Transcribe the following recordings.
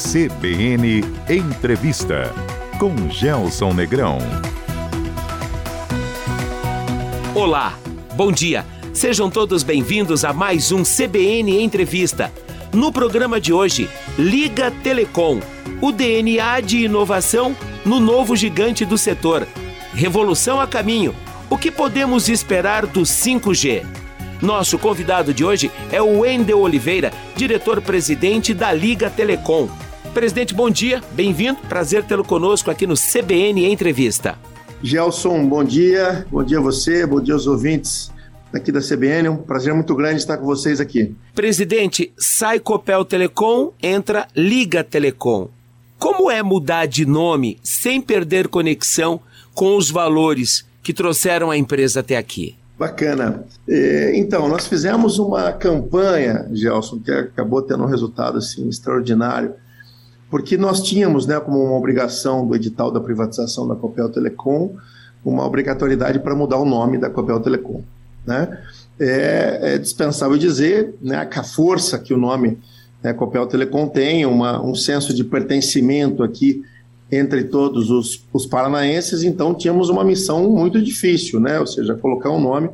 CBN Entrevista com Gelson Negrão. Olá, bom dia. Sejam todos bem-vindos a mais um CBN Entrevista. No programa de hoje, Liga Telecom, o DNA de inovação no novo gigante do setor. Revolução a caminho. O que podemos esperar do 5G? Nosso convidado de hoje é o Wendel Oliveira, diretor-presidente da Liga Telecom. Presidente, bom dia, bem-vindo, prazer tê-lo conosco aqui no CBN Entrevista. Gelson, bom dia, bom dia a você, bom dia aos ouvintes aqui da CBN, um prazer muito grande estar com vocês aqui. Presidente, sai Copel Telecom, entra Liga Telecom. Como é mudar de nome sem perder conexão com os valores que trouxeram a empresa até aqui? Bacana. É, então, nós fizemos uma campanha, Gelson, que acabou tendo um resultado assim, extraordinário, porque nós tínhamos, né, como uma obrigação do edital da privatização da Copel Telecom, uma obrigatoriedade para mudar o nome da Copel Telecom. Né? É, é dispensável dizer né, que a força que o nome né, Copel Telecom tem, uma, um senso de pertencimento aqui entre todos os, os paranaenses, então tínhamos uma missão muito difícil, né? Ou seja, colocar um nome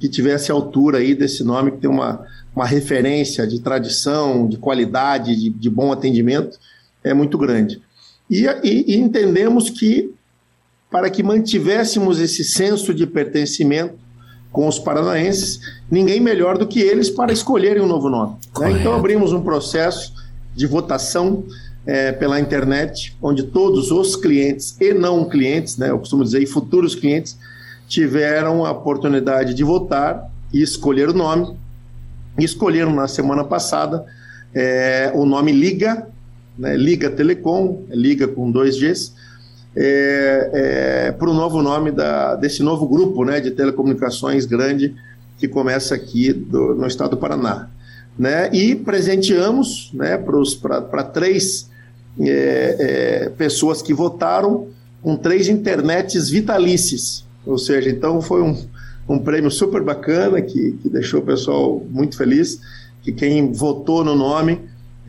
que tivesse a altura aí desse nome, que tem uma, uma referência de tradição, de qualidade, de, de bom atendimento, é muito grande. E, e, e entendemos que para que mantivéssemos esse senso de pertencimento com os paranaenses, ninguém melhor do que eles para escolherem um novo nome. Né? Então abrimos um processo de votação é, pela internet, onde todos os clientes e não clientes, né, eu costumo dizer, e futuros clientes, tiveram a oportunidade de votar e escolher o nome. Escolheram na semana passada é, o nome Liga, né, Liga Telecom, Liga com dois Gs, é, é, para o novo nome da, desse novo grupo né, de telecomunicações grande que começa aqui do, no estado do Paraná. Né, e presenteamos né, para três é, é, pessoas que votaram com três internets vitalícias. Ou seja, então foi um, um prêmio super bacana que, que deixou o pessoal muito feliz, que quem votou no nome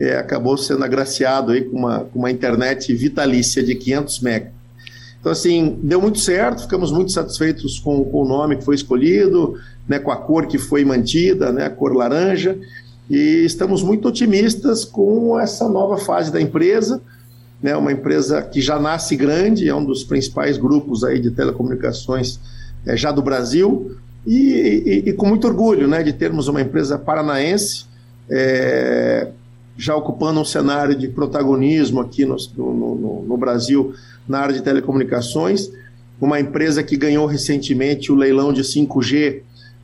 é, acabou sendo agraciado aí com uma, com uma internet vitalícia de 500 mega. Então, assim, deu muito certo, ficamos muito satisfeitos com, com o nome que foi escolhido, né, com a cor que foi mantida, né, a cor laranja, e estamos muito otimistas com essa nova fase da empresa, né, uma empresa que já nasce grande, é um dos principais grupos aí de telecomunicações é, já do Brasil, e, e, e, com muito orgulho né, de termos uma empresa paranaense é, já ocupando um cenário de protagonismo aqui no, no, no, Brasil na área de telecomunicações, uma empresa que ganhou recentemente o leilão de 5G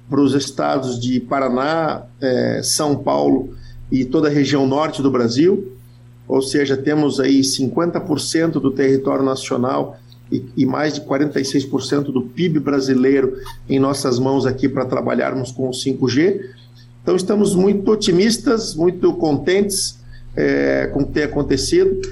para os estados de Paraná, é, São Paulo e toda a região norte do Brasil, ou seja, temos aí 50% do território nacional e, e mais de 46% do PIB brasileiro em nossas mãos aqui para trabalharmos com o 5G. Então estamos muito otimistas, muito contentes é, com o que tem acontecido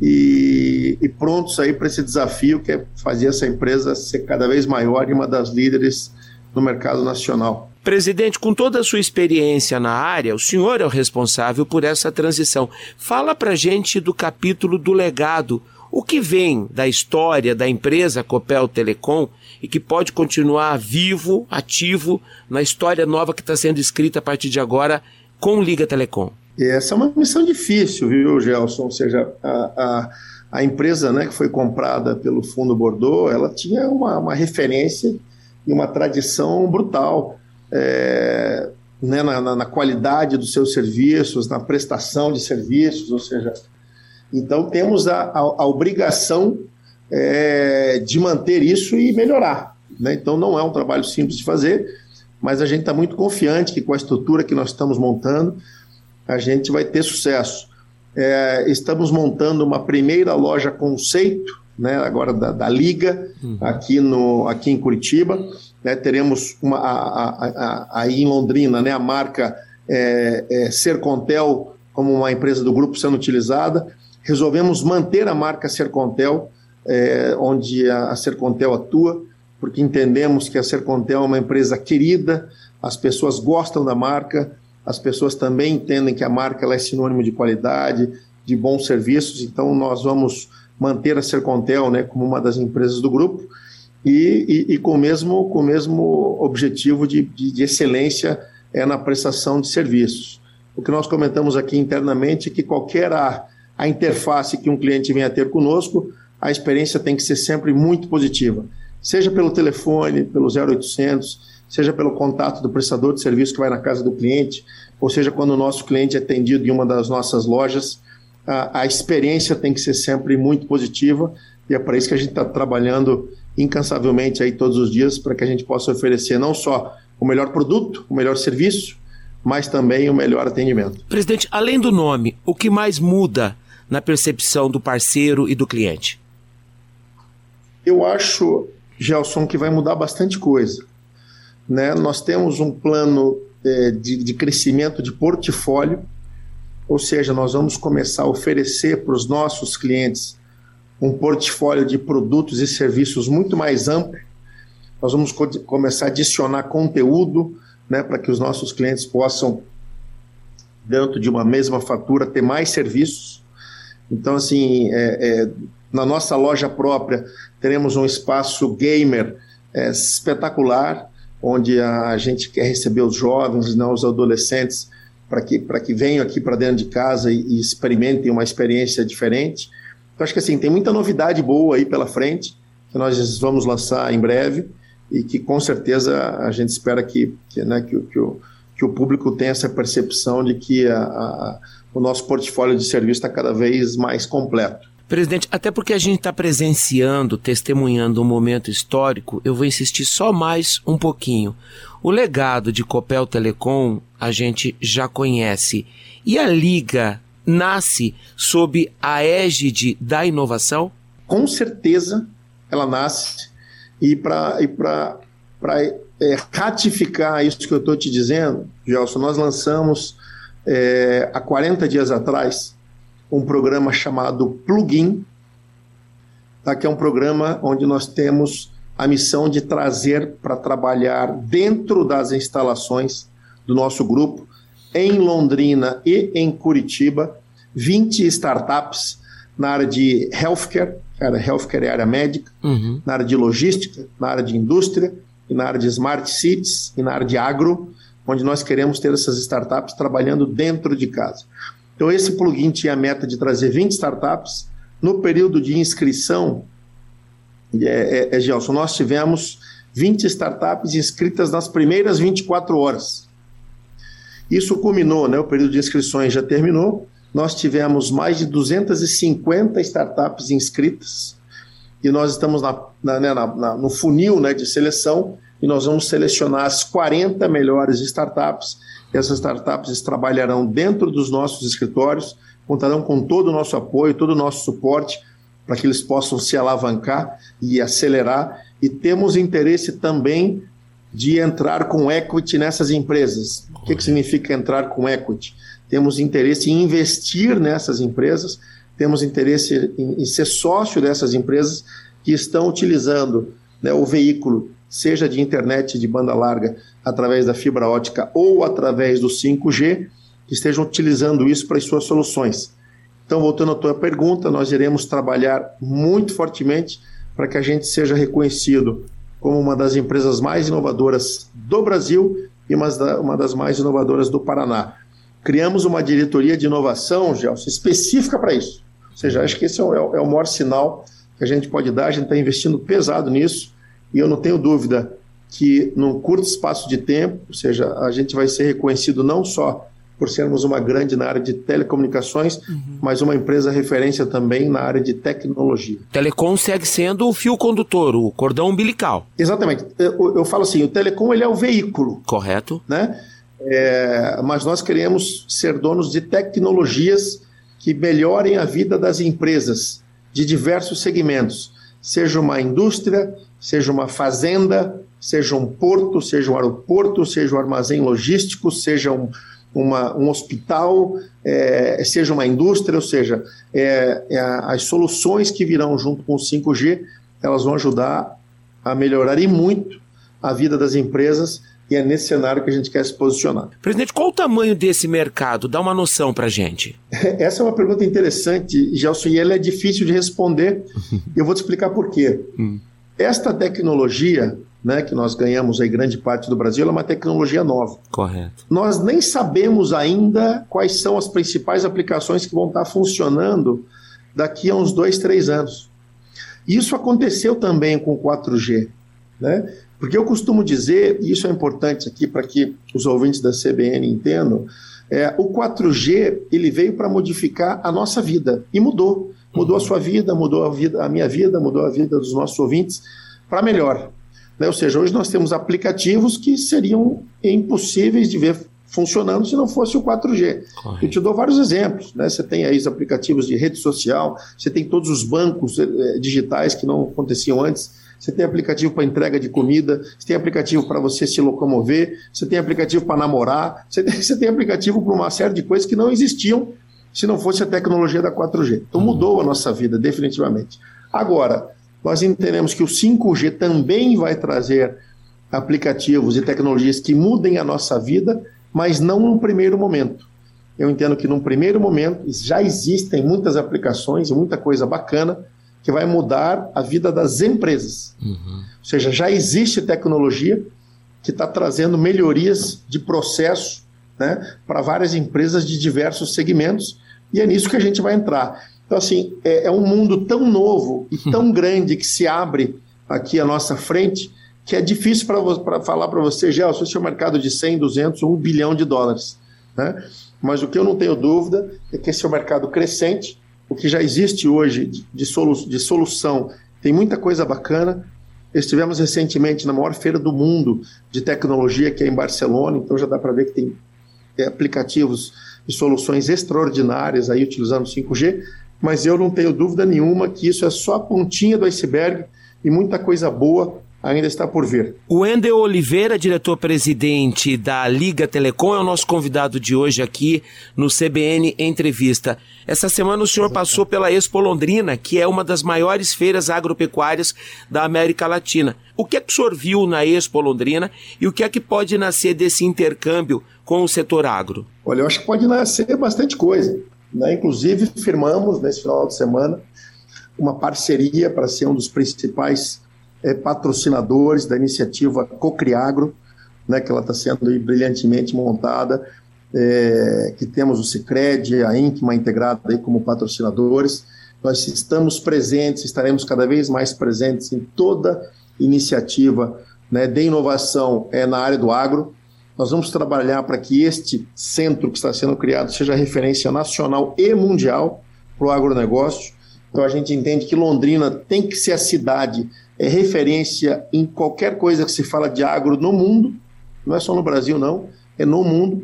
e, e prontos aí para esse desafio que é fazer essa empresa ser cada vez maior e uma das líderes no mercado nacional. Presidente, com toda a sua experiência na área, o senhor é o responsável por essa transição. Fala para gente do capítulo do legado. O que vem da história da empresa Copel Telecom e que pode continuar vivo, ativo na história nova que está sendo escrita a partir de agora com Liga Telecom? Essa é uma missão difícil, viu, Gelson? Ou seja, a, a, a empresa né, que foi comprada pelo Fundo Bordeaux, ela tinha uma, uma referência e uma tradição brutal é, né, na, na, na, qualidade dos seus serviços, na prestação de serviços, ou seja, então temos a, a, a obrigação é, de manter isso e melhorar. Né? Então não é um trabalho simples de fazer, mas a gente está muito confiante que com a estrutura que nós estamos montando, a gente vai ter sucesso. É, estamos montando uma primeira loja conceito né, agora da, da Liga, uhum. aqui, no, aqui em Curitiba. Né, teremos uma, a, a, a, aí em Londrina né, a marca é, é, Sercontel como uma empresa do grupo sendo utilizada. Resolvemos manter a marca Sercontel, é, onde a, a Sercontel atua, porque entendemos que a Sercontel é uma empresa querida, as pessoas gostam da marca, as pessoas também entendem que a marca ela é sinônimo de qualidade, de bons serviços. Então, nós vamos manter a Sercontel né, como uma das empresas do grupo e, e, e com, o mesmo, com o mesmo objetivo de, de, de excelência é na prestação de serviços. O que nós comentamos aqui internamente é que qualquer a, a interface que um cliente venha ter conosco, a experiência tem que ser sempre muito positiva, seja pelo telefone, pelo 0800, seja pelo contato do prestador de serviço que vai na casa do cliente, ou seja, quando o nosso cliente é atendido em uma das nossas lojas, a, a experiência tem que ser sempre muito positiva e é para isso que a gente está trabalhando incansavelmente aí todos os dias para que a gente possa oferecer não só o melhor produto, o melhor serviço, mas também o melhor atendimento. Presidente, além do nome, o que mais muda na percepção do parceiro e do cliente? Eu acho, Gelson, que vai mudar bastante coisa. Né? Nós temos um plano é, de, de crescimento de portfólio, ou seja, nós vamos começar a oferecer para os nossos clientes um portfólio de produtos e serviços muito mais amplo. Nós vamos co começar a adicionar conteúdo né, para que os nossos clientes possam, dentro de uma mesma fatura, ter mais serviços. Então, assim, é, é, na nossa loja própria, teremos um espaço gamer é, espetacular, onde a gente quer receber os jovens, não os adolescentes, para que, que venham aqui para dentro de casa e, e, experimentem uma experiência diferente. Então, acho que assim, tem muita novidade boa aí pela frente, que nós vamos lançar em breve e que com certeza a gente espera que, que, né, que, que, o, que o público tenha essa percepção de que a, a, o nosso portfólio de serviço está cada vez mais completo. Presidente, até porque a gente está presenciando, testemunhando um momento histórico, eu vou insistir só mais um pouquinho. O legado de Copel Telecom a gente já conhece. E a Liga nasce sob a égide da inovação? Com certeza ela nasce. E para e é, ratificar isso que eu estou te dizendo, Gelson, nós lançamos é, há 40 dias atrás um programa chamado Plugin, tá? que é um programa onde nós temos a missão de trazer para trabalhar dentro das instalações do nosso grupo, em Londrina e em Curitiba, 20 startups na área de healthcare, cara, healthcare é área médica, uhum. na área de logística, na área de indústria, e na área de smart cities e na área de agro, onde nós queremos ter essas startups trabalhando dentro de casa. Então, esse plugin tinha a meta de trazer 20 startups. No período de inscrição, é, é, é, Gelson, nós tivemos 20 startups inscritas nas primeiras 24 horas. Isso culminou, né? O período de inscrições já terminou. Nós tivemos mais de 250 startups inscritas e nós estamos na, na, né, na, no funil né, de seleção e nós vamos selecionar as 40 melhores startups essas startups trabalharão dentro dos nossos escritórios, contarão com todo o nosso apoio, todo o nosso suporte para que eles possam se alavancar e acelerar. E temos interesse também de entrar com equity nessas empresas. O que, que significa entrar com equity? Temos interesse em investir nessas empresas, temos interesse em, em ser sócio dessas empresas que estão utilizando né, o veículo, seja de internet de banda larga, através da fibra ótica ou através do 5G, que estejam utilizando isso para as suas soluções. Então, voltando à tua pergunta, nós iremos trabalhar muito fortemente para que a gente seja reconhecido como uma das empresas mais inovadoras do Brasil e uma das mais inovadoras do Paraná. Criamos uma diretoria de inovação, Gelson, específica para isso. Ou seja, acho que esse é o, é o maior sinal que a gente pode dar. A gente está investindo pesado nisso e eu não tenho dúvida que num curto espaço de tempo, ou seja, a gente vai ser reconhecido não só por sermos uma grande na área de telecomunicações, uhum. mas uma empresa referência também na área de tecnologia. Telecom segue sendo o fio condutor, o cordão umbilical. Exatamente. Eu, eu falo assim, o telecom ele é o veículo. Correto. Né? É, mas nós queremos ser donos de tecnologias que melhorem a vida das empresas de diversos segmentos, seja uma indústria, seja uma fazenda, seja um porto, seja um aeroporto, seja um armazém logístico, seja um, uma, um hospital, é, seja uma indústria, ou seja, é, é, as soluções que virão junto com o 5G, elas vão ajudar a melhorar e muito a vida das empresas e é nesse cenário que a gente quer se posicionar. Presidente, qual o tamanho desse mercado? Dá uma noção para gente. Essa é uma pergunta interessante, Gelson, e ela é difícil de responder. Eu vou te explicar por quê. Hum. Esta tecnologia, né, que nós ganhamos aí grande parte do Brasil, é uma tecnologia nova. Correto. Nós nem sabemos ainda quais são as principais aplicações que vão estar funcionando daqui a uns dois, três anos. Isso aconteceu também com o 4G. Né? Porque eu costumo dizer, e isso é importante aqui para que os ouvintes da CBN entendam, é, o 4G ele veio para modificar a nossa vida e mudou. Mudou a sua vida, mudou a, vida, a minha vida, mudou a vida dos nossos ouvintes para melhor. Né? Ou seja, hoje nós temos aplicativos que seriam impossíveis de ver funcionando se não fosse o 4G. Correto. Eu te dou vários exemplos. Né? Você tem aí os aplicativos de rede social, você tem todos os bancos eh, digitais que não aconteciam antes você tem aplicativo para entrega de comida, você tem aplicativo para você se locomover, você tem aplicativo para namorar, você tem, você tem aplicativo para uma série de coisas que não existiam se não fosse a tecnologia da 4G. Então uhum. mudou a nossa vida, definitivamente. Agora, nós entendemos que o 5G também vai trazer aplicativos e tecnologias que mudem a nossa vida, mas não no primeiro momento. Eu entendo que num primeiro momento já existem muitas aplicações e muita coisa bacana, que vai mudar a vida das empresas. Uhum. Ou seja, já existe tecnologia que está trazendo melhorias de processo né, para várias empresas de diversos segmentos, e é nisso que a gente vai entrar. Então, assim, é, é um mundo tão novo e tão grande que se abre aqui à nossa frente que é difícil para falar para você, Gelson, esse é um mercado de 100, 200, 1 bilhão de dólares. Né? Mas o que eu não tenho dúvida é que esse é um mercado crescente, o que já existe hoje de, solu de solução. Tem muita coisa bacana. Estivemos recentemente na maior feira do mundo de tecnologia, que é em Barcelona, então já dá para ver que tem é, aplicativos e soluções extraordinárias aí utilizando 5G, mas eu não tenho dúvida nenhuma que isso é só a pontinha do iceberg e muita coisa boa ainda está por vir. O Wendel Oliveira, diretor-presidente da Liga Telecom, é o nosso convidado de hoje aqui no CBN Entrevista. Essa semana o senhor passou pela Expo Londrina, que é uma das maiores feiras agropecuárias da América Latina. O que é que o senhor viu na Expo Londrina e o que é que pode nascer desse intercâmbio com o setor agro? Olha, eu acho que pode nascer bastante coisa. Né? Inclusive, firmamos nesse final de semana uma parceria para ser um dos principais é, patrocinadores da iniciativa Cocriagro, né, que ela está sendo brilhantemente montada, é, que temos o Cicred, a Incma integrada aí como patrocinadores. Nós estamos presentes, estaremos cada vez mais presentes em toda iniciativa né, de inovação é, na área do agro. Nós vamos trabalhar para que este centro que está sendo criado seja referência nacional e mundial para o agronegócio. Então a gente entende que Londrina tem que ser a cidade é referência em qualquer coisa que se fala de agro no mundo, não é só no Brasil, não, é no mundo.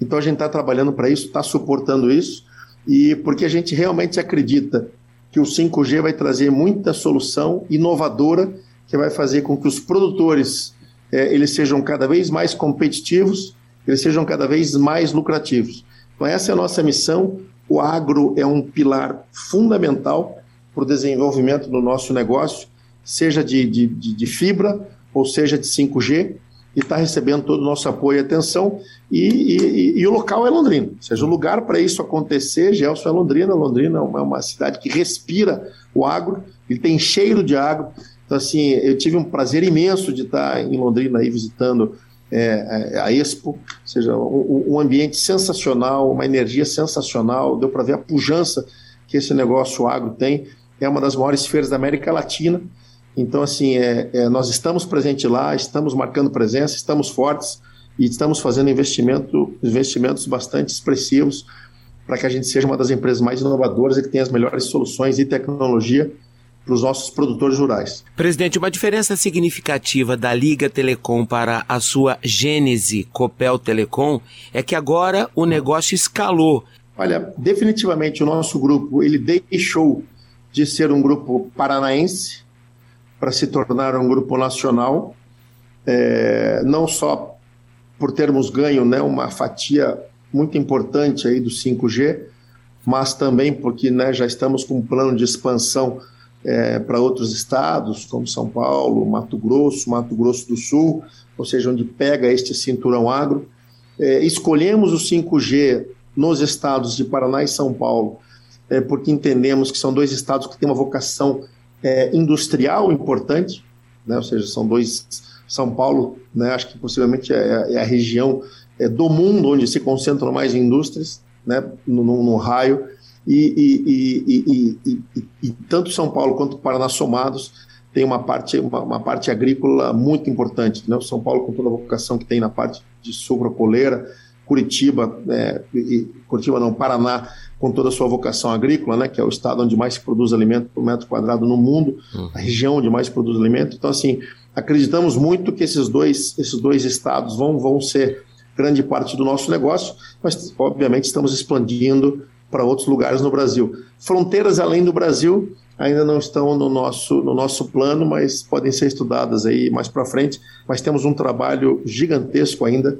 Então a gente está trabalhando para isso, está suportando isso, e porque a gente realmente acredita que o 5G vai trazer muita solução inovadora que vai fazer com que os produtores é, eles sejam cada vez mais competitivos, eles sejam cada vez mais lucrativos. Então essa é a nossa missão. O agro é um pilar fundamental para o desenvolvimento do nosso negócio seja de, de, de, fibra ou seja de 5G, e está recebendo todo o nosso apoio e atenção. E, e, e, o local é Londrina. Ou seja, o lugar para isso acontecer, Gelson, é Londrina. Londrina é uma, é uma, cidade que respira o agro, ele tem cheiro de agro. Então, assim, eu tive um prazer imenso de estar em Londrina aí visitando é, é a Expo, ou seja, um, um, ambiente sensacional, uma energia sensacional, deu para ver a pujança que esse negócio agro tem. É uma das maiores feiras da América Latina. Então, assim, é, é, nós estamos presentes lá, estamos marcando presença, estamos fortes e estamos fazendo investimento, investimentos bastante expressivos para que a gente seja uma das empresas mais inovadoras e que tenha as melhores soluções e tecnologia para os nossos produtores rurais. Presidente, uma diferença significativa da Liga Telecom para a sua gênese Copel Telecom é que agora o negócio escalou. Olha, definitivamente o nosso grupo ele deixou de ser um grupo paranaense para se tornar um grupo nacional, é, não só por termos ganho né, uma fatia muito importante aí do 5G, mas também porque né, já estamos com um plano de expansão é, para outros estados, como São Paulo, Mato Grosso, Mato Grosso do Sul, ou seja, onde pega este cinturão agro. É, escolhemos o 5G nos estados de Paraná e São Paulo, é, porque entendemos que são dois estados que têm uma vocação é, industrial importante, né? ou seja, são dois. São Paulo, né? acho que possivelmente é, é a região é, do mundo onde se concentram mais indústrias, né? no, no, no raio, e, e, e, e, tanto São Paulo quanto Paraná somados tem uma parte, uma, uma, parte agrícola muito importante. Né? São Paulo, com toda a vocação que tem na parte de sucrocoleira, Curitiba, é, Curitiba não, Paraná, com toda a sua vocação agrícola, né, que é o estado onde mais se produz alimento por metro quadrado no mundo, uhum. a região onde mais se produz alimento. Então, assim, acreditamos muito que esses dois, esses dois estados vão, vão ser grande parte do nosso negócio, mas, obviamente, estamos expandindo para outros lugares no Brasil. Fronteiras além do Brasil ainda não estão no nosso, no nosso plano, mas podem ser estudadas aí mais para frente. Mas temos um trabalho gigantesco ainda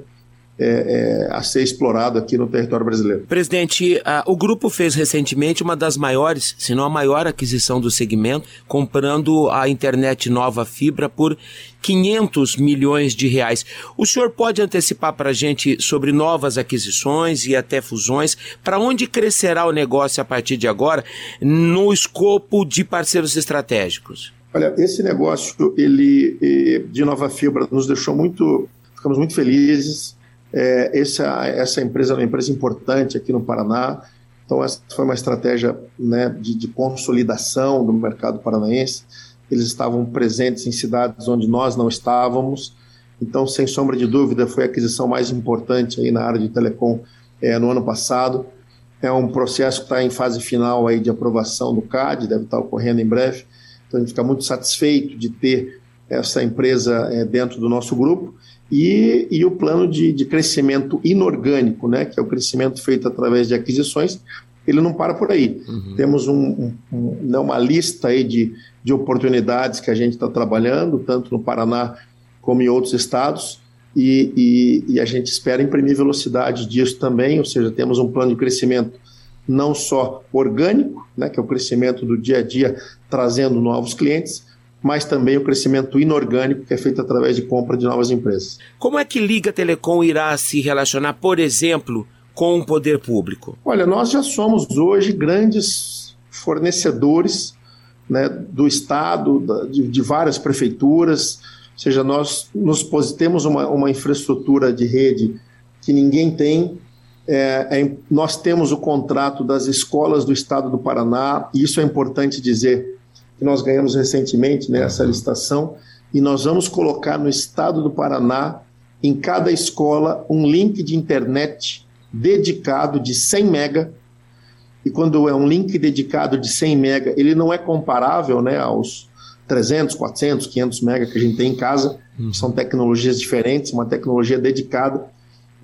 é, é, a ser explorado aqui no território brasileiro. Presidente, o grupo fez recentemente uma das maiores, se não a maior aquisição do segmento, comprando a internet nova fibra por 500 milhões de reais. O senhor pode antecipar para a gente sobre novas aquisições e até fusões? Para onde crescerá o negócio a partir de agora no escopo de parceiros estratégicos? Olha, esse negócio ele eh, de nova fibra nos deixou muito, ficamos muito felizes é, essa, essa empresa é uma empresa importante aqui no Paraná, então essa foi uma estratégia né, de, de consolidação do mercado paranaense. Eles estavam presentes em cidades onde nós não estávamos, então, sem sombra de dúvida, foi a aquisição mais importante aí na área de telecom é, no ano passado. É um processo que está em fase final aí de aprovação do CAD, deve estar ocorrendo em breve. Então, a gente fica muito satisfeito de ter essa empresa é, dentro do nosso grupo e, e o plano de, de crescimento inorgânico, né, que é o crescimento feito através de aquisições, ele não para por aí. Uhum. Temos um, um, né, uma lista aí de, de oportunidades que a gente está trabalhando, tanto no Paraná como em outros estados, e, e, e, a gente espera imprimir velocidade disso também, ou seja, temos um plano de crescimento não só orgânico, né, que é o crescimento do dia a dia trazendo novos clientes, mas também o crescimento inorgânico que é feito através de compra de novas empresas. Como é que Liga Telecom irá se relacionar, por exemplo, com o poder público? Olha, nós já somos hoje grandes fornecedores né, do Estado, de, de, várias prefeituras, ou seja, nós nos temos uma, uma infraestrutura de rede que ninguém tem. É, é, nós temos o contrato das escolas do Estado do Paraná, e isso é importante dizer que nós ganhamos recentemente nessa né, licitação, e nós vamos colocar no estado do Paraná, em cada escola, um link de internet dedicado de 100 mega. E quando é um link dedicado de 100 mega, ele não é comparável né, aos 300, 400, 500 mega que a gente tem em casa. Uhum. São tecnologias diferentes, uma tecnologia dedicada.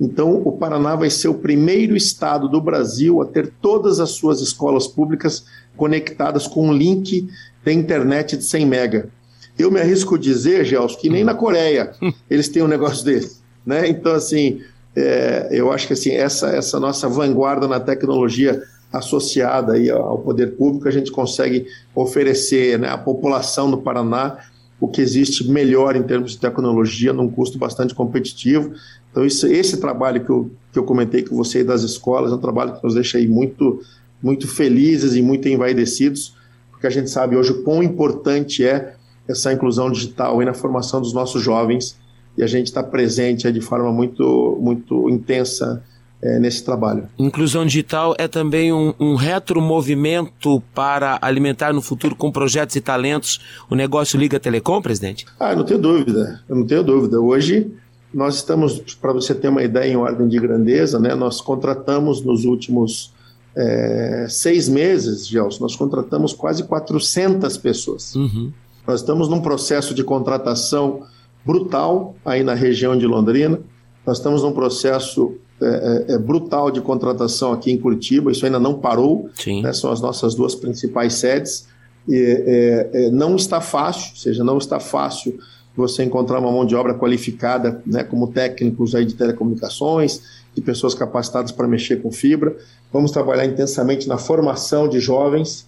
Então, o Paraná vai ser o primeiro estado do Brasil a ter todas as suas escolas públicas conectadas com um link da internet de 100 mega. Eu me arrisco a dizer, Gelson, que nem na Coreia eles têm um negócio desse. Né? Então, assim, é, eu acho que assim, essa, essa nossa vanguarda na tecnologia associada aí ao poder público, a gente consegue oferecer né, à população do Paraná o que existe melhor em termos de tecnologia, num custo bastante competitivo. Então, isso, esse trabalho que eu, que eu comentei com você das escolas é um trabalho que nos deixa aí muito, muito felizes e muito envaidecidos, porque a gente sabe hoje o quão importante é essa inclusão digital aí na formação dos nossos jovens e a gente está presente de forma muito, muito intensa é, nesse trabalho. Inclusão digital é também um, um retromovimento para alimentar no futuro com projetos e talentos o negócio Liga Telecom, presidente? Ah, não tenho dúvida, eu não tenho dúvida. Hoje nós estamos, para você ter uma ideia em ordem de grandeza, né, nós contratamos nos últimos é, seis meses, Gelson, nós contratamos quase 400 pessoas. Uhum. Nós estamos num processo de contratação brutal aí na região de Londrina. Nós estamos num processo é, é, é, brutal de contratação aqui em Curitiba, isso ainda não parou, né, são as nossas duas principais sedes. E, é, é, não está fácil, ou seja, não está fácil você encontrar uma mão de obra qualificada, né, como técnicos aí de telecomunicações, de pessoas capacitadas para mexer com fibra. Vamos trabalhar intensamente na formação de jovens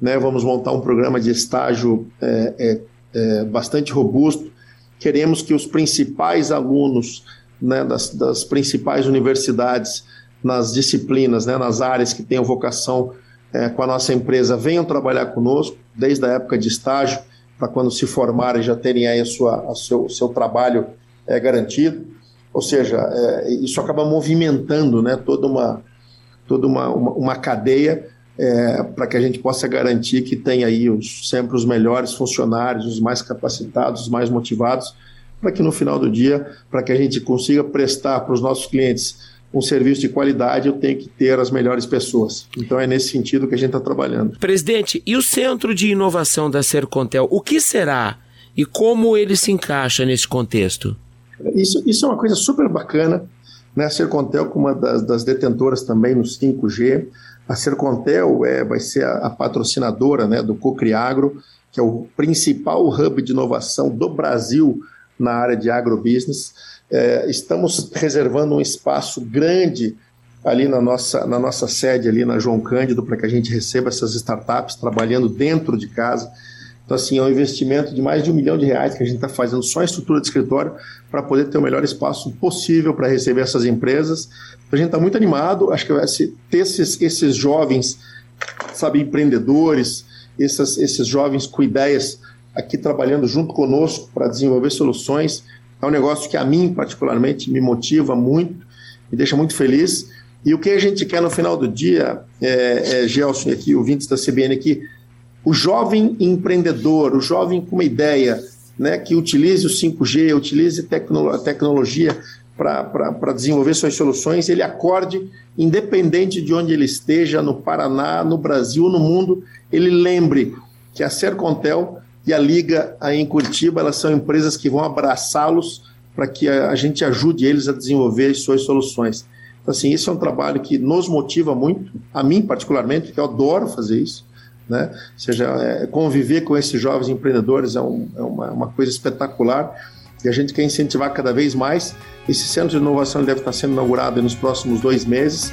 né? Vamos montar um programa de estágio é, é, é, bastante robusto. Queremos que os principais alunos né, das, das, principais universidades nas disciplinas, né, nas áreas que tenham vocação é, com a nossa empresa, venham trabalhar conosco desde a época de estágio, para quando se formarem já terem aí a sua, a seu, seu trabalho é, garantido. Ou seja, é, isso acaba movimentando né, toda uma, toda uma, uma, uma cadeia é, para que a gente possa garantir que tem aí os, sempre os melhores funcionários, os mais capacitados, os mais motivados, para que no final do dia, para que a gente consiga prestar para os nossos clientes um serviço de qualidade, eu tenho que ter as melhores pessoas. Então é nesse sentido que a gente está trabalhando. Presidente, e o Centro de Inovação da Sercontel, o que será e como ele se encaixa nesse contexto? Isso, isso é uma coisa super bacana. Né? A Sercontel, como uma das, das detentoras também no 5G, a Sercontel é, vai ser a, a patrocinadora né, do Cocriagro, que é o principal hub de inovação do Brasil na área de agrobusiness. É, estamos reservando um espaço grande ali na nossa, na nossa sede, ali na João Cândido, para que a gente receba essas startups trabalhando dentro de casa. Então, assim, é um investimento de mais de um milhão de reais que a gente está fazendo só em estrutura de escritório para poder ter o melhor espaço possível para receber essas empresas. A gente está muito animado, acho que vai ter esses, esses jovens, sabe, empreendedores, esses, esses jovens com ideias aqui trabalhando junto conosco para desenvolver soluções. É um negócio que a mim, particularmente, me motiva muito, me deixa muito feliz. E o que a gente quer no final do dia, é, é Gelson aqui, ouvintes da CBN aqui, o jovem empreendedor, o jovem com uma ideia, né, que utilize o 5G, utilize tecno a tecnologia para desenvolver suas soluções, ele acorde, independente de onde ele esteja, no Paraná, no Brasil, no mundo, ele lembre que a Sercontel e a Liga aí em Curitiba, elas são empresas que vão abraçá-los para que a, a, gente ajude eles a desenvolver as suas soluções. Então, assim, isso é um trabalho que nos motiva muito, a mim particularmente, que eu adoro fazer isso, né? Ou seja, é, conviver com esses jovens empreendedores é, um, é uma, uma, coisa espetacular e a gente quer incentivar cada vez mais. Esse centro de inovação deve estar sendo inaugurado nos próximos dois meses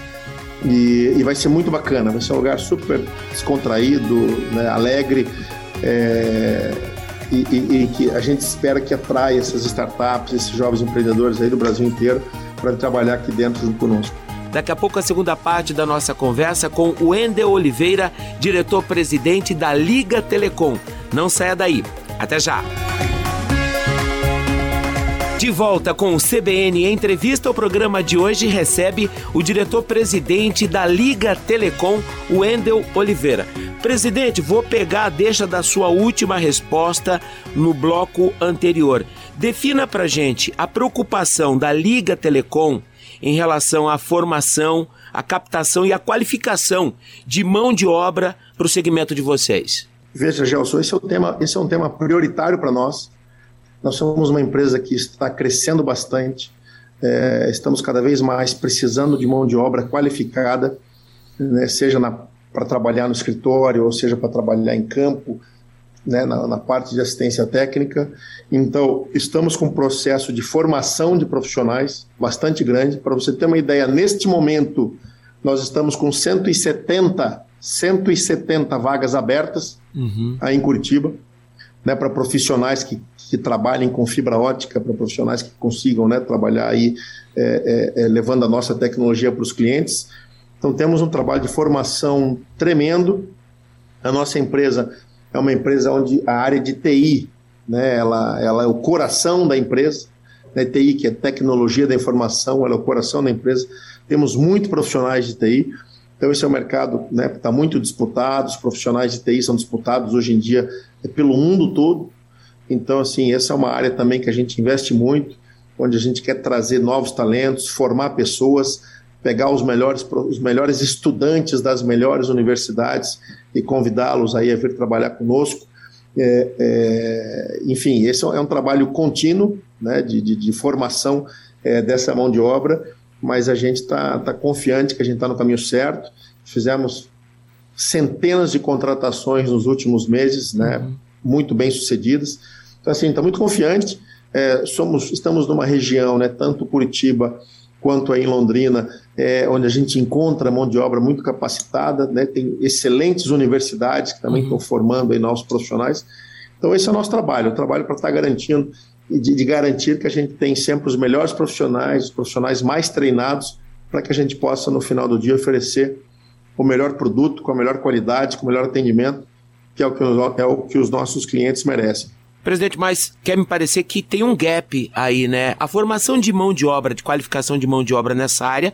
e, e vai ser muito bacana, vai ser um lugar super descontraído, né, alegre, é, e, e, e, que a gente espera que atraia essas startups, esses jovens empreendedores aí do Brasil inteiro para trabalhar aqui dentro junto conosco. Daqui a pouco a segunda parte da nossa conversa com o Wendel Oliveira, diretor-presidente da Liga Telecom. Não saia daí. Até já. De volta com o CBN Entrevista, o programa de hoje recebe o diretor-presidente da Liga Telecom, Wendel Oliveira. Presidente, vou pegar a deixa da sua última resposta no bloco anterior. Defina para gente a preocupação da Liga Telecom em relação à formação, à captação e à qualificação de mão de obra para o segmento de vocês. Veja, Gelson, esse é, o tema, esse é um tema prioritário para nós. Nós somos uma empresa que está crescendo bastante, é, estamos cada vez mais precisando de mão de obra qualificada, né, seja para trabalhar no escritório, ou seja para trabalhar em campo, né, na, na, parte de assistência técnica. Então, estamos com um processo de formação de profissionais bastante grande. Para você ter uma ideia, neste momento, nós estamos com 170, 170 vagas abertas uhum. aí em Curitiba né, para profissionais que, que trabalhem com fibra ótica, para profissionais que consigam né, trabalhar aí é, é, é, levando a nossa tecnologia para os clientes. Então temos um trabalho de formação tremendo. A nossa empresa é uma empresa onde a área de TI, né, ela, ela é o coração da empresa. Né, TI, que é tecnologia da informação, ela é o coração da empresa. Temos muitos profissionais de TI. Então, esse é um mercado né, que está muito disputado, os profissionais de TI são disputados hoje em dia é pelo mundo todo. Então, assim, essa é uma área também que a gente investe muito, onde a gente quer trazer novos talentos, formar pessoas, pegar os melhores, os melhores estudantes das melhores universidades e convidá-los aí a vir trabalhar conosco. É, é, enfim, esse é um trabalho contínuo né, de, de, de formação é, dessa mão de obra mas a gente está tá confiante que a gente está no caminho certo. Fizemos centenas de contratações nos últimos meses, né, uhum. muito bem sucedidas. Então, assim, está muito confiante. É, somos, estamos numa região, né, tanto Curitiba quanto aí em Londrina, é, onde a gente encontra mão de obra muito capacitada, né? tem excelentes universidades que também uhum. estão formando aí novos profissionais. Então esse é o nosso trabalho, o trabalho para estar tá garantindo e de, de, garantir que a gente tem sempre os melhores profissionais, os profissionais mais treinados, para que a gente possa no final do dia oferecer o melhor produto, com a melhor qualidade, com o melhor atendimento, que é o que, é o que os nossos clientes merecem. Presidente, mas quer me parecer que tem um gap aí, né? A formação de mão de obra, de qualificação de mão de obra nessa área,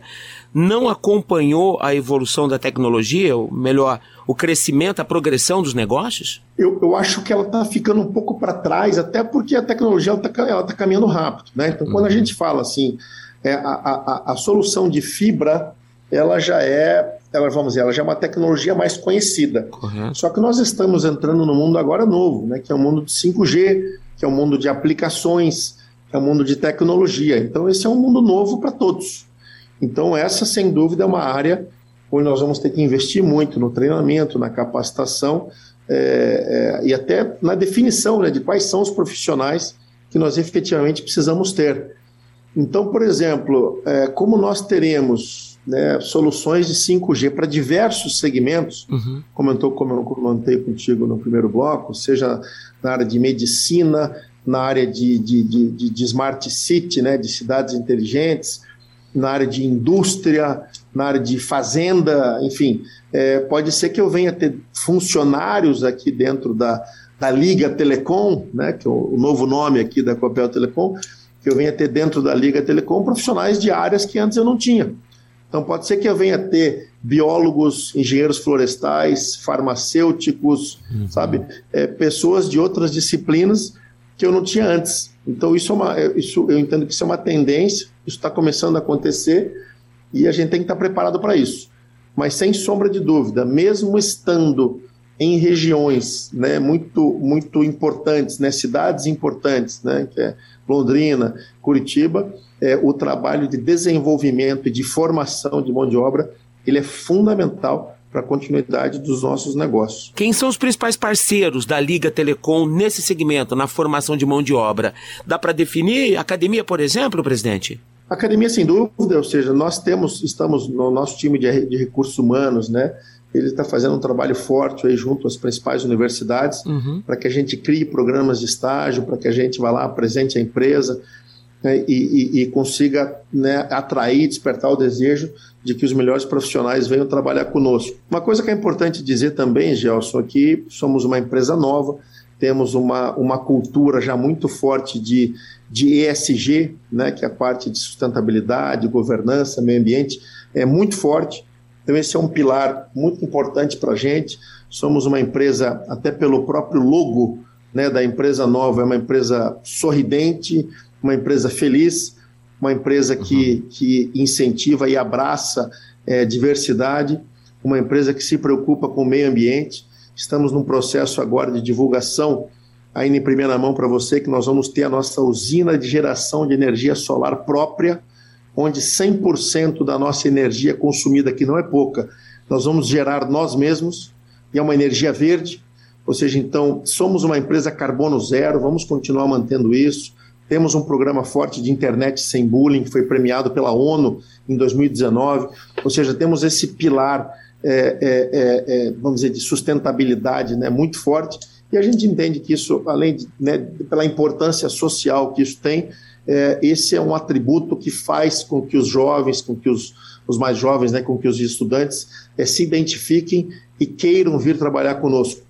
não acompanhou a evolução da tecnologia, ou melhor, o crescimento, a progressão dos negócios? Eu, eu acho que ela está ficando um pouco para trás, até porque a tecnologia está tá caminhando rápido, né? Então, quando a uhum. gente fala assim, é, a, a, a solução de fibra, ela já é ela, vamos dizer, ela já é uma tecnologia mais conhecida. Correto. Só que nós estamos entrando no mundo agora novo, né, que é o mundo de 5G, que é o mundo de aplicações, que é o mundo de tecnologia. Então, esse é um mundo novo para todos. Então, essa, sem dúvida, é uma área onde nós vamos ter que investir muito no treinamento, na capacitação é, é, e até na definição né, de quais são os profissionais que nós efetivamente precisamos ter. Então, por exemplo, é, como nós teremos né, soluções de 5G para diversos segmentos, uhum. comentou como eu comentei contigo no primeiro bloco, seja na área de medicina, na área de, de, de, de smart city, né, de cidades inteligentes, na área de indústria, na área de fazenda, enfim, é, pode ser que eu venha ter funcionários aqui dentro da, da Liga Telecom, né, que é o, o novo nome aqui da Copel Telecom, que eu venha ter dentro da Liga Telecom profissionais de áreas que antes eu não tinha. Então, pode ser que eu venha ter biólogos, engenheiros florestais, farmacêuticos, uhum. sabe? É, pessoas de outras disciplinas que eu não tinha antes. Então, isso é uma, é, isso, eu entendo que isso é uma tendência, isso está começando a acontecer e a gente tem que estar preparado para isso. Mas, sem sombra de dúvida, mesmo estando em regiões né, muito, muito importantes, né, cidades importantes, né, que é Londrina, Curitiba, é, o trabalho de desenvolvimento e de formação de mão de obra ele é fundamental para a continuidade dos nossos negócios. Quem são os principais parceiros da Liga Telecom nesse segmento, na formação de mão de obra? Dá para definir academia, por exemplo, presidente? Academia, sem dúvida, ou seja, nós temos, estamos no nosso time de, de recursos humanos, né? Ele está fazendo um trabalho forte aí junto às principais universidades uhum. para que a gente crie programas de estágio, para que a gente vá lá, apresente a empresa, né, e, e, e, consiga né, atrair, despertar o desejo de que os melhores profissionais venham trabalhar conosco. Uma coisa que é importante dizer também, Gelson, aqui somos uma empresa nova, temos uma, uma cultura já muito forte de, de ESG, né, que é a parte de sustentabilidade, governança, meio ambiente, é muito forte. Então, esse é um pilar muito importante para a gente. Somos uma empresa, até pelo próprio logo né, da empresa nova, é uma empresa sorridente, uma empresa feliz, uma empresa que, uhum. que incentiva e abraça é, diversidade, uma empresa que se preocupa com o meio ambiente. Estamos num processo agora de divulgação, ainda em primeira mão para você, que nós vamos ter a nossa usina de geração de energia solar própria, onde 100% da nossa energia consumida, que não é pouca, nós vamos gerar nós mesmos, e é uma energia verde, ou seja, então, somos uma empresa carbono zero, vamos continuar mantendo isso. Temos um programa forte de internet sem bullying, que foi premiado pela ONU em 2019. Ou seja, temos esse pilar, é, é, é, é, vamos dizer, de sustentabilidade né, muito forte. E a gente entende que isso, além de, né, pela importância social que isso tem, é, esse é um atributo que faz com que os jovens, com que os, os mais jovens, né, com que os estudantes é, se identifiquem e queiram vir trabalhar conosco.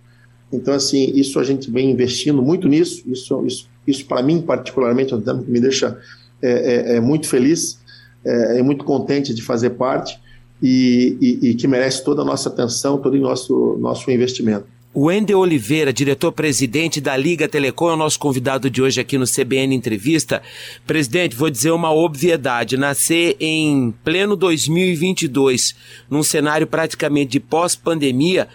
Então, assim, isso a gente vem investindo muito nisso, isso, isso isso, para mim, particularmente, é um tema que me deixa é, é, é muito feliz, é, é, muito contente de fazer parte e, e, e, que merece toda a nossa atenção, todo o nosso, nosso investimento. Wendel Oliveira, diretor-presidente da Liga Telecom, é o nosso convidado de hoje aqui no CBN Entrevista. Presidente, vou dizer uma obviedade: nascer em pleno 2022, num cenário praticamente de pós-pandemia,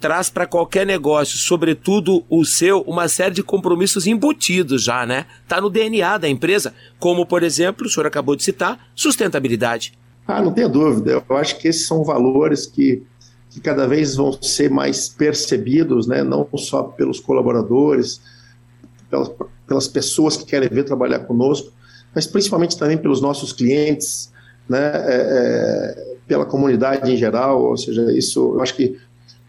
traz para qualquer negócio, sobretudo o seu, uma série de compromissos embutidos já, né? Tá no DNA da empresa, como por exemplo, o senhor acabou de citar, sustentabilidade. Ah, não tenha dúvida. Eu acho que esses são valores que, que cada vez vão ser mais percebidos, né? Não só pelos colaboradores, pelas, pelas pessoas que querem vir trabalhar conosco, mas principalmente também pelos nossos clientes, né, é, é, pela comunidade em geral, ou seja, isso, eu acho que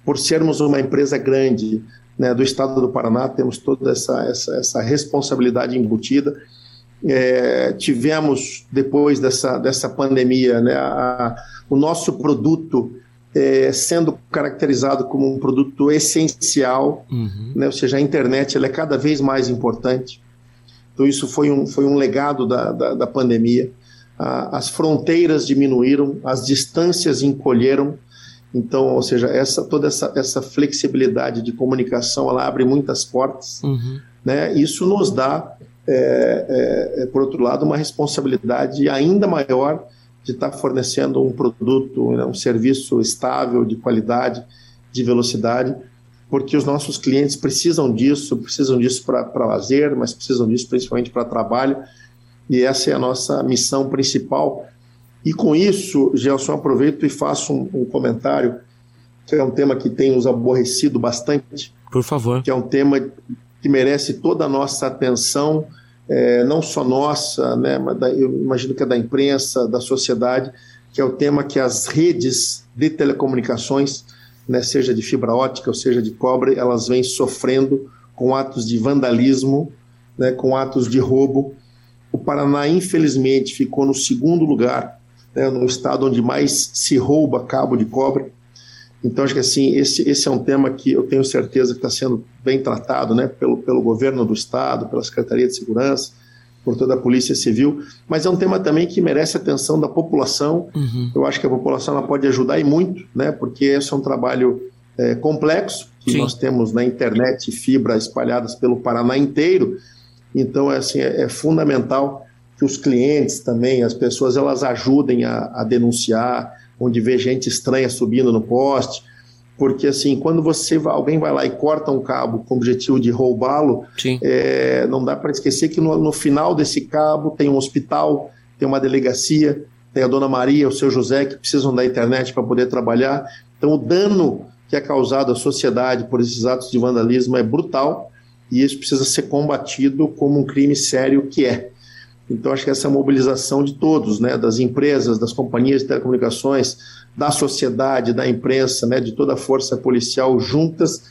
por sermos uma empresa grande né, do estado do Paraná, temos toda essa, essa, essa responsabilidade embutida. É, tivemos, depois dessa, dessa pandemia, né, a, o nosso produto é, sendo caracterizado como um produto essencial, uhum. né, ou seja, a internet ela é cada vez mais importante. Então, isso foi um, foi um legado da, da, da pandemia as fronteiras diminuíram, as distâncias encolheram. Então, ou seja, essa, toda essa, essa flexibilidade de comunicação, ela abre muitas portas. Uhum. Né? Isso nos dá, é, é, é, por outro lado, uma responsabilidade ainda maior de estar fornecendo um produto, né, um serviço estável, de qualidade, de velocidade, porque os nossos clientes precisam disso, precisam disso para lazer, mas precisam disso principalmente para trabalho e essa é a nossa missão principal. E com isso, Gelson, aproveito e faço um, um comentário, que é um tema que tem nos aborrecido bastante. Por favor. Que é um tema que merece toda a nossa atenção, é, não só nossa, né, mas da, eu imagino que é da imprensa, da sociedade, que é o tema que as redes de telecomunicações, né, seja de fibra ótica ou seja de cobre, elas vêm sofrendo com atos de vandalismo, né, com atos de roubo, o Paraná, infelizmente, ficou no segundo lugar, né, no estado onde mais se rouba cabo de cobre. Então, acho que assim, esse, esse é um tema que eu tenho certeza que está sendo bem tratado né, pelo, pelo governo do estado, pela Secretaria de Segurança, por toda a Polícia Civil, mas é um tema também que merece atenção da população. Uhum. Eu acho que a população ela pode ajudar e muito, né, porque esse é um trabalho é, complexo, que Sim. nós temos na internet fibra espalhadas pelo Paraná inteiro, então, é, assim, é, é fundamental que os clientes também, as pessoas, elas ajudem a, a, denunciar, onde vê gente estranha subindo no poste, porque assim, quando você alguém vai lá e corta um cabo com o objetivo de roubá-lo, é, não dá para esquecer que no, no, final desse cabo tem um hospital, tem uma delegacia, tem a Dona Maria, o seu José, que precisam da internet para poder trabalhar. Então, o dano que é causado à sociedade por esses atos de vandalismo é brutal e isso precisa ser combatido como um crime sério que é. Então, acho que essa mobilização de todos, né, das empresas, das companhias de telecomunicações, da sociedade, da imprensa, né, de toda a força policial juntas,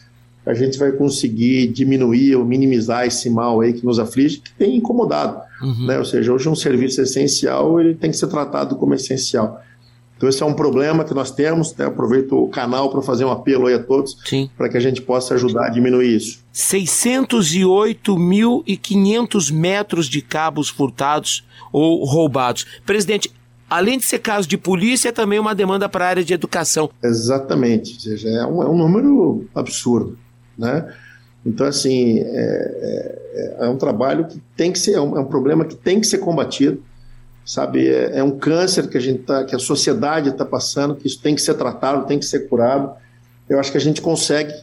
a gente vai conseguir diminuir ou minimizar esse mal aí que nos aflige, que tem incomodado. Uhum. Né? Ou seja, hoje um serviço essencial ele tem que ser tratado como essencial. Então, esse é um problema que nós temos. Né? Aproveito o canal para fazer um apelo aí a todos para que a gente possa ajudar a diminuir isso. 608.500 metros de cabos furtados ou roubados. Presidente, além de ser caso de polícia, é também uma demanda para a área de educação. Exatamente. Ou seja, é um, é um número absurdo. Né? Então, assim, é, é, é, um trabalho que tem que ser, é um, é um problema que tem que ser combatido sabe? É, é, um câncer que a gente tá, que a sociedade está passando, que isso tem que ser tratado, tem que ser curado. Eu acho que a gente consegue,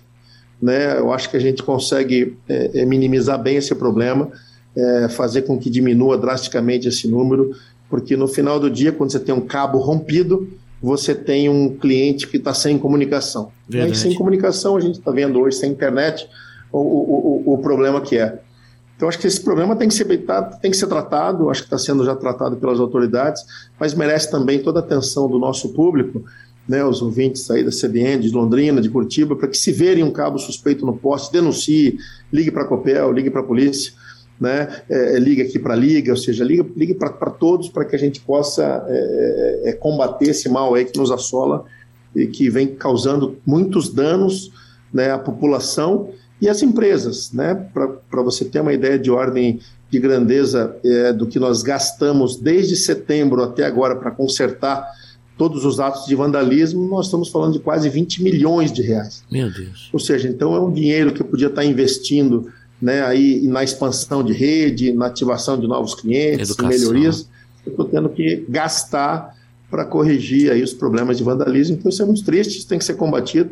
né? Eu acho que a gente consegue é, é, minimizar bem esse problema, é, fazer com que diminua drasticamente esse número, porque no final do dia, quando você tem um cabo rompido, você tem um cliente que está sem comunicação. Sem comunicação, a gente está vendo hoje, sem internet, o, o, o, o problema que é. Então, acho que esse problema tem que ser, tem que ser tratado, acho que está sendo já tratado pelas autoridades, mas merece também toda a atenção do nosso público, né, os ouvintes aí da CBN, de Londrina, de Curitiba, para que se verem um cabo suspeito no poste, denuncie, ligue para a Copel, ligue para a polícia, né, é, é ligue aqui para a Liga, ou seja, ligue, ligue para todos para que a gente possa é, é, é, combater esse mal aí que nos assola e que vem causando muitos danos né, à população e as empresas, né? Para você ter uma ideia de ordem de grandeza é, do que nós gastamos desde setembro até agora para consertar todos os atos de vandalismo, nós estamos falando de quase 20 milhões de reais. Meu Deus. Ou seja, então é um dinheiro que eu podia estar investindo né, aí na expansão de rede, na ativação de novos clientes, Educação. melhorias. Eu estou tendo que gastar para corrigir aí os problemas de vandalismo. Então isso é muito triste, isso tem que ser combatido.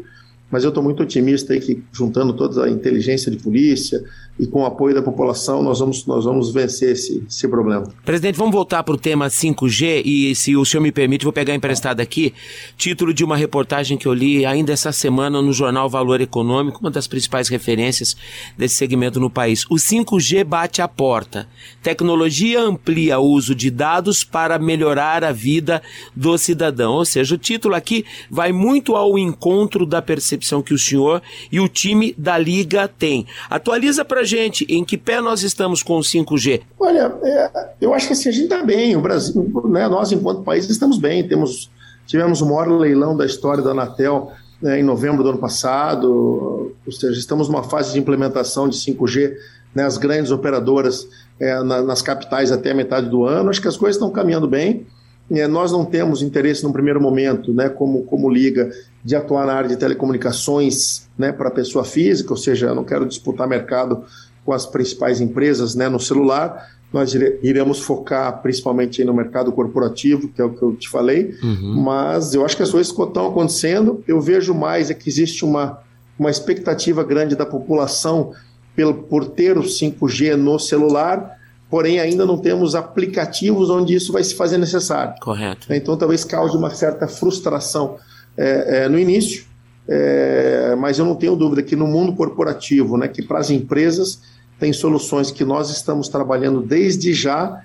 Mas eu estou muito otimista aí que, juntando toda a inteligência de polícia e com o apoio da população, nós vamos, nós vamos vencer esse, esse problema. Presidente, vamos voltar para o tema 5G e, se o senhor me permite, vou pegar emprestado aqui título de uma reportagem que eu li ainda essa semana no jornal Valor Econômico, uma das principais referências desse segmento no país. O 5G bate a porta. Tecnologia amplia o uso de dados para melhorar a vida do cidadão. Ou seja, o título aqui vai muito ao encontro da percepção que o senhor e o time da Liga têm. Atualiza para gente em que pé nós estamos com o 5G. Olha, é, eu acho que assim, a gente está bem. O Brasil, né, nós, enquanto país, estamos bem. Temos, tivemos o maior leilão da história da Anatel né, em novembro do ano passado. Ou seja, estamos numa fase de implementação de 5G. Né, as grandes operadoras é, na, nas capitais até a metade do ano. Acho que as coisas estão caminhando bem. É, nós não temos interesse no primeiro momento, né, como, como liga, de atuar na área de telecomunicações né, para pessoa física, ou seja, eu não quero disputar mercado com as principais empresas né, no celular. Nós iremos focar principalmente no mercado corporativo, que é o que eu te falei, uhum. mas eu acho que as coisas estão acontecendo. Eu vejo mais é que existe uma, uma expectativa grande da população pelo, por ter o 5G no celular porém ainda não temos aplicativos onde isso vai se fazer necessário. Correto. Então talvez cause uma certa frustração é, é, no início, é, mas eu não tenho dúvida que no mundo corporativo, né, que para as empresas tem soluções que nós estamos trabalhando desde já,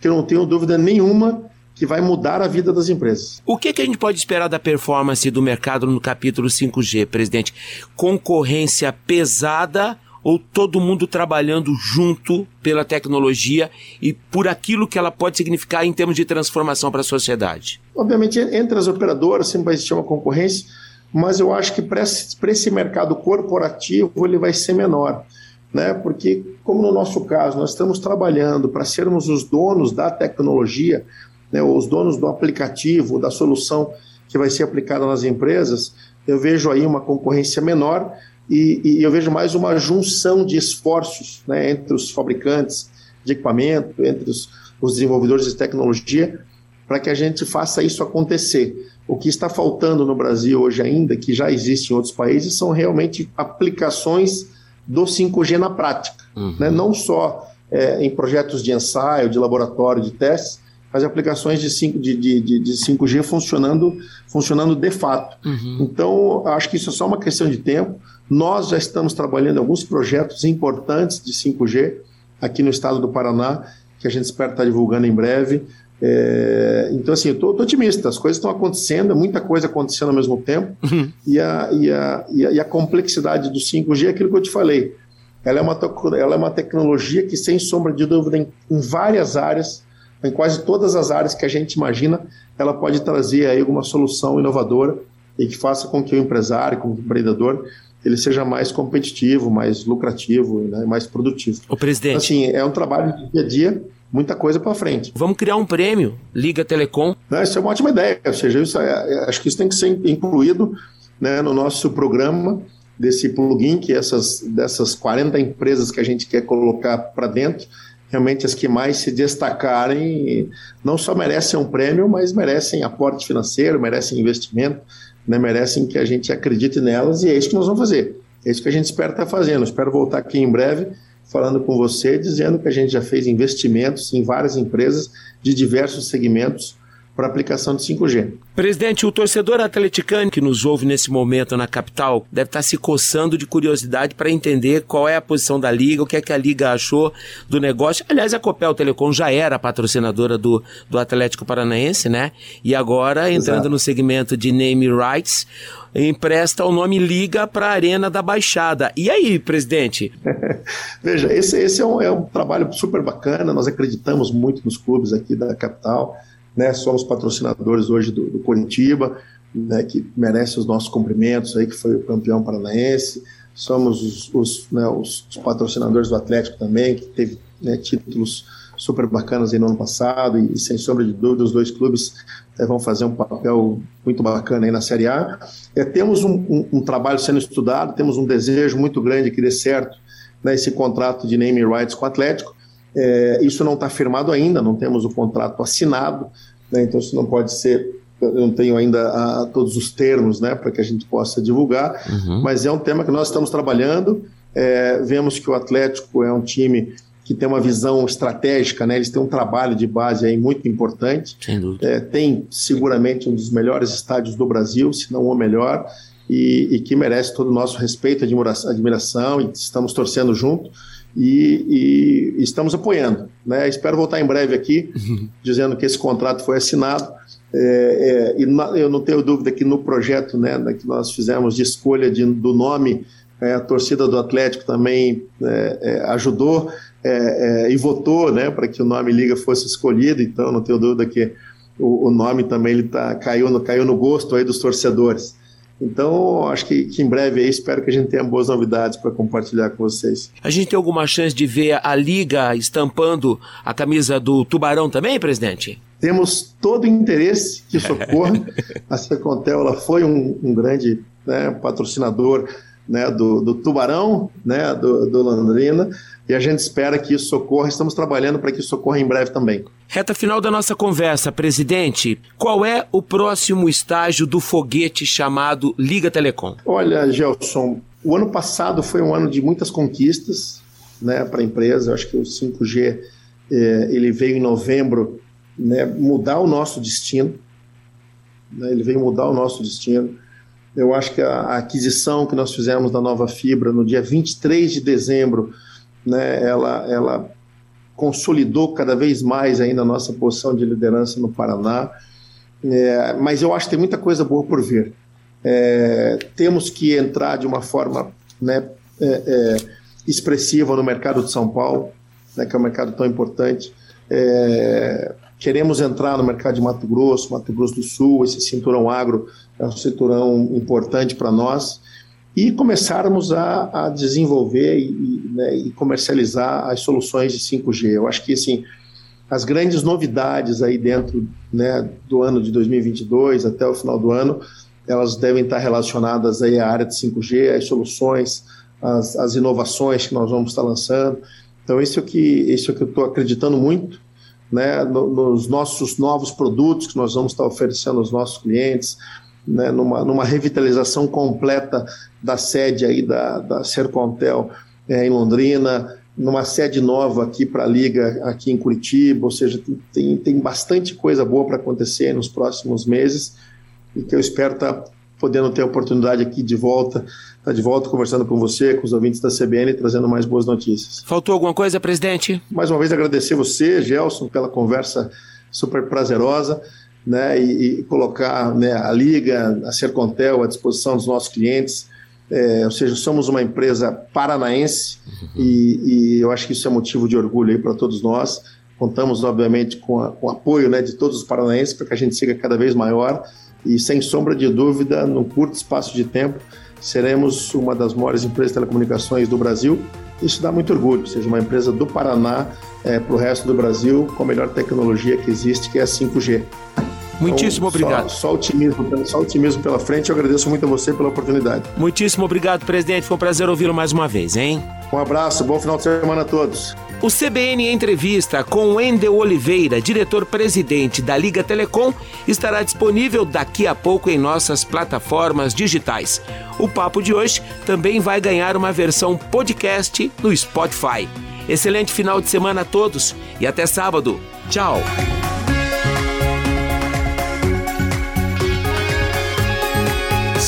que eu não tenho dúvida nenhuma que vai mudar a vida das empresas. O que, que a gente pode esperar da performance do mercado no capítulo 5G, presidente? Concorrência pesada ou todo mundo trabalhando junto pela tecnologia e por aquilo que ela pode significar em termos de transformação para a sociedade? Obviamente, entre as operadoras sempre vai existir uma concorrência, mas eu acho que para esse, mercado corporativo ele vai ser menor. Né? Porque, como no nosso caso, nós estamos trabalhando para sermos os donos da tecnologia, né, os donos do aplicativo, da solução que vai ser aplicada nas empresas, eu vejo aí uma concorrência menor, e, e eu vejo mais uma junção de esforços né, entre os fabricantes de equipamento, entre os, os desenvolvedores de tecnologia, para que a gente faça isso acontecer. O que está faltando no Brasil hoje ainda, que já existe em outros países, são realmente aplicações do 5G na prática. Uhum. Né? Não só é, em projetos de ensaio, de laboratório, de testes, mas aplicações de, 5, de, de, de 5G funcionando, funcionando de fato. Uhum. Então, acho que isso é só uma questão de tempo. Nós já estamos trabalhando em alguns projetos importantes de 5G aqui no estado do Paraná, que a gente espera estar divulgando em breve. É, então, assim, eu estou otimista, as coisas estão acontecendo, muita coisa acontecendo ao mesmo tempo, uhum. e, a, e, a, e, a, e, a, complexidade do 5G é aquilo que eu te falei. Ela é uma, ela é uma tecnologia que, sem sombra de dúvida, em, em várias áreas, em quase todas as áreas que a gente imagina, ela pode trazer aí alguma solução inovadora e que faça com que o empresário, com o empreendedor, ele seja mais competitivo, mais lucrativo, né, mais produtivo. O presidente. Assim, é um trabalho de dia a dia, muita coisa para frente. Vamos criar um prêmio, Liga Telecom. Não, isso é uma ótima ideia, ou seja, isso é, é, acho que isso tem que ser incluído né, no nosso programa desse plugin, que essas dessas 40 empresas que a gente quer colocar para dentro, realmente as que mais se destacarem não só merecem um prêmio, mas merecem aporte financeiro, merecem investimento, né, merecem que a gente acredite nelas e é isso que nós vamos fazer. É isso que a gente espera estar fazendo. Espero voltar aqui em breve falando com você, dizendo que a gente já fez investimentos em várias empresas de diversos segmentos para aplicação de 5G. Presidente, o torcedor atleticano que nos ouve nesse momento na capital deve estar se coçando de curiosidade para entender qual é a posição da Liga, o que é que a Liga achou do negócio. Aliás, a Copel Telecom já era patrocinadora do, do Atlético Paranaense, né? E agora, entrando Exato. no segmento de name rights, empresta o nome Liga para a Arena da Baixada. E aí, presidente? Veja, esse, esse é, um, é um trabalho super bacana, nós acreditamos muito nos clubes aqui da capital né? Somos patrocinadores hoje do, do Curitiba, né, que merece os nossos cumprimentos aí, que foi o campeão paranaense. Somos os, os, né, os, patrocinadores do Atlético também, que teve né, títulos super bacanas aí no ano passado e, e sem sombra de dúvida os dois clubes é, vão fazer um papel muito bacana aí na Série A. É, temos um, um, um, trabalho sendo estudado, temos um desejo muito grande que dê certo né, esse contrato de naming rights com o Atlético. É, isso não está firmado ainda, não temos o contrato assinado, né, então isso não pode ser eu não tenho ainda a, a todos os termos né, para que a gente possa divulgar, uhum. mas é um tema que nós estamos trabalhando. É, vemos que o Atlético é um time que tem uma visão estratégica, né? Eles têm um trabalho de base aí muito importante. Sem dúvida. É, tem seguramente um dos melhores estádios do Brasil, se não o melhor, e, e que merece todo o nosso respeito, admiração, admiração e estamos torcendo junto. E, e, estamos apoiando. Né? Espero voltar em breve aqui, uhum. dizendo que esse contrato foi assinado. É, é, e na, eu não tenho dúvida que no projeto né, que nós fizemos de escolha de, do nome, é, a torcida do Atlético também é, é, ajudou é, e votou né, para que o nome Liga fosse escolhido, então não tenho dúvida que o, o nome também ele tá, caiu, no, caiu no gosto aí dos torcedores. Então, acho que, que, em breve aí, espero que a gente tenha boas novidades para compartilhar com vocês. A gente tem alguma chance de ver a Liga estampando a camisa do Tubarão também, presidente? Temos todo o interesse que isso ocorra. a Secontel ela foi um, um grande né, patrocinador né, do, do, Tubarão, né, do, do Londrina, e a gente espera que isso ocorra. Estamos trabalhando para que isso ocorra em breve também. Reta final da nossa conversa, presidente. Qual é o próximo estágio do foguete chamado Liga Telecom? Olha, Gelson, o ano passado foi um ano de muitas conquistas né, para a empresa. Eu acho que o 5G eh, ele veio em novembro né, mudar o nosso destino. Né, ele veio mudar o nosso destino. Eu acho que a, a aquisição que nós fizemos da Nova Fibra no dia 23 de dezembro, né, ela, ela consolidou cada vez mais ainda a nossa posição de liderança no Paraná. É, mas eu acho que tem muita coisa boa por vir. É, temos que entrar de uma forma né, é, é expressiva no mercado de São Paulo, né, que é um mercado tão importante. É, queremos entrar no mercado de Mato Grosso, Mato Grosso do Sul, esse cinturão agro é um cinturão importante para nós e começarmos a, a desenvolver e, né, e, comercializar as soluções de 5G. Eu acho que assim, as grandes novidades aí dentro né, do ano de 2022 até o final do ano, elas devem estar relacionadas aí à área de 5G, as soluções, as, as inovações que nós vamos estar lançando. Então, isso é o que, isso é que eu estou acreditando muito né, nos nossos novos produtos que nós vamos estar oferecendo aos nossos clientes, né, numa, numa revitalização completa da sede aí da, da Sercontel é, em Londrina, numa sede nova aqui para a Liga aqui em Curitiba, ou seja, tem, tem bastante coisa boa para acontecer nos próximos meses e que eu espero estar tá podendo ter a oportunidade aqui de volta, tá de volta conversando com você, com os ouvintes da CBN, trazendo mais boas notícias. Faltou alguma coisa, presidente? Mais uma vez agradecer você, Gelson, pela conversa super prazerosa né, e, e colocar né, a Liga, a Sercontel à disposição dos nossos clientes. É, ou seja, somos uma empresa paranaense uhum. e, e, eu acho que isso é motivo de orgulho para todos nós. Contamos, obviamente, com, a, com o apoio né, de todos os paranaenses para que a gente siga cada vez maior e, sem sombra de dúvida, num curto espaço de tempo, seremos uma das maiores empresas de telecomunicações do Brasil. Isso dá muito orgulho, seja, uma empresa do Paraná é, para o resto do Brasil com a melhor tecnologia que existe, que é a 5G. Muitíssimo então, obrigado. Só, só, otimismo, só otimismo pela frente. Eu agradeço muito a você pela oportunidade. Muitíssimo obrigado, presidente. Foi um prazer ouvi-lo mais uma vez, hein? Um abraço, bom final de semana a todos. O CBN Entrevista com Wendel Oliveira, diretor-presidente da Liga Telecom, estará disponível daqui a pouco em nossas plataformas digitais. O papo de hoje também vai ganhar uma versão podcast no Spotify. Excelente final de semana a todos e até sábado. Tchau!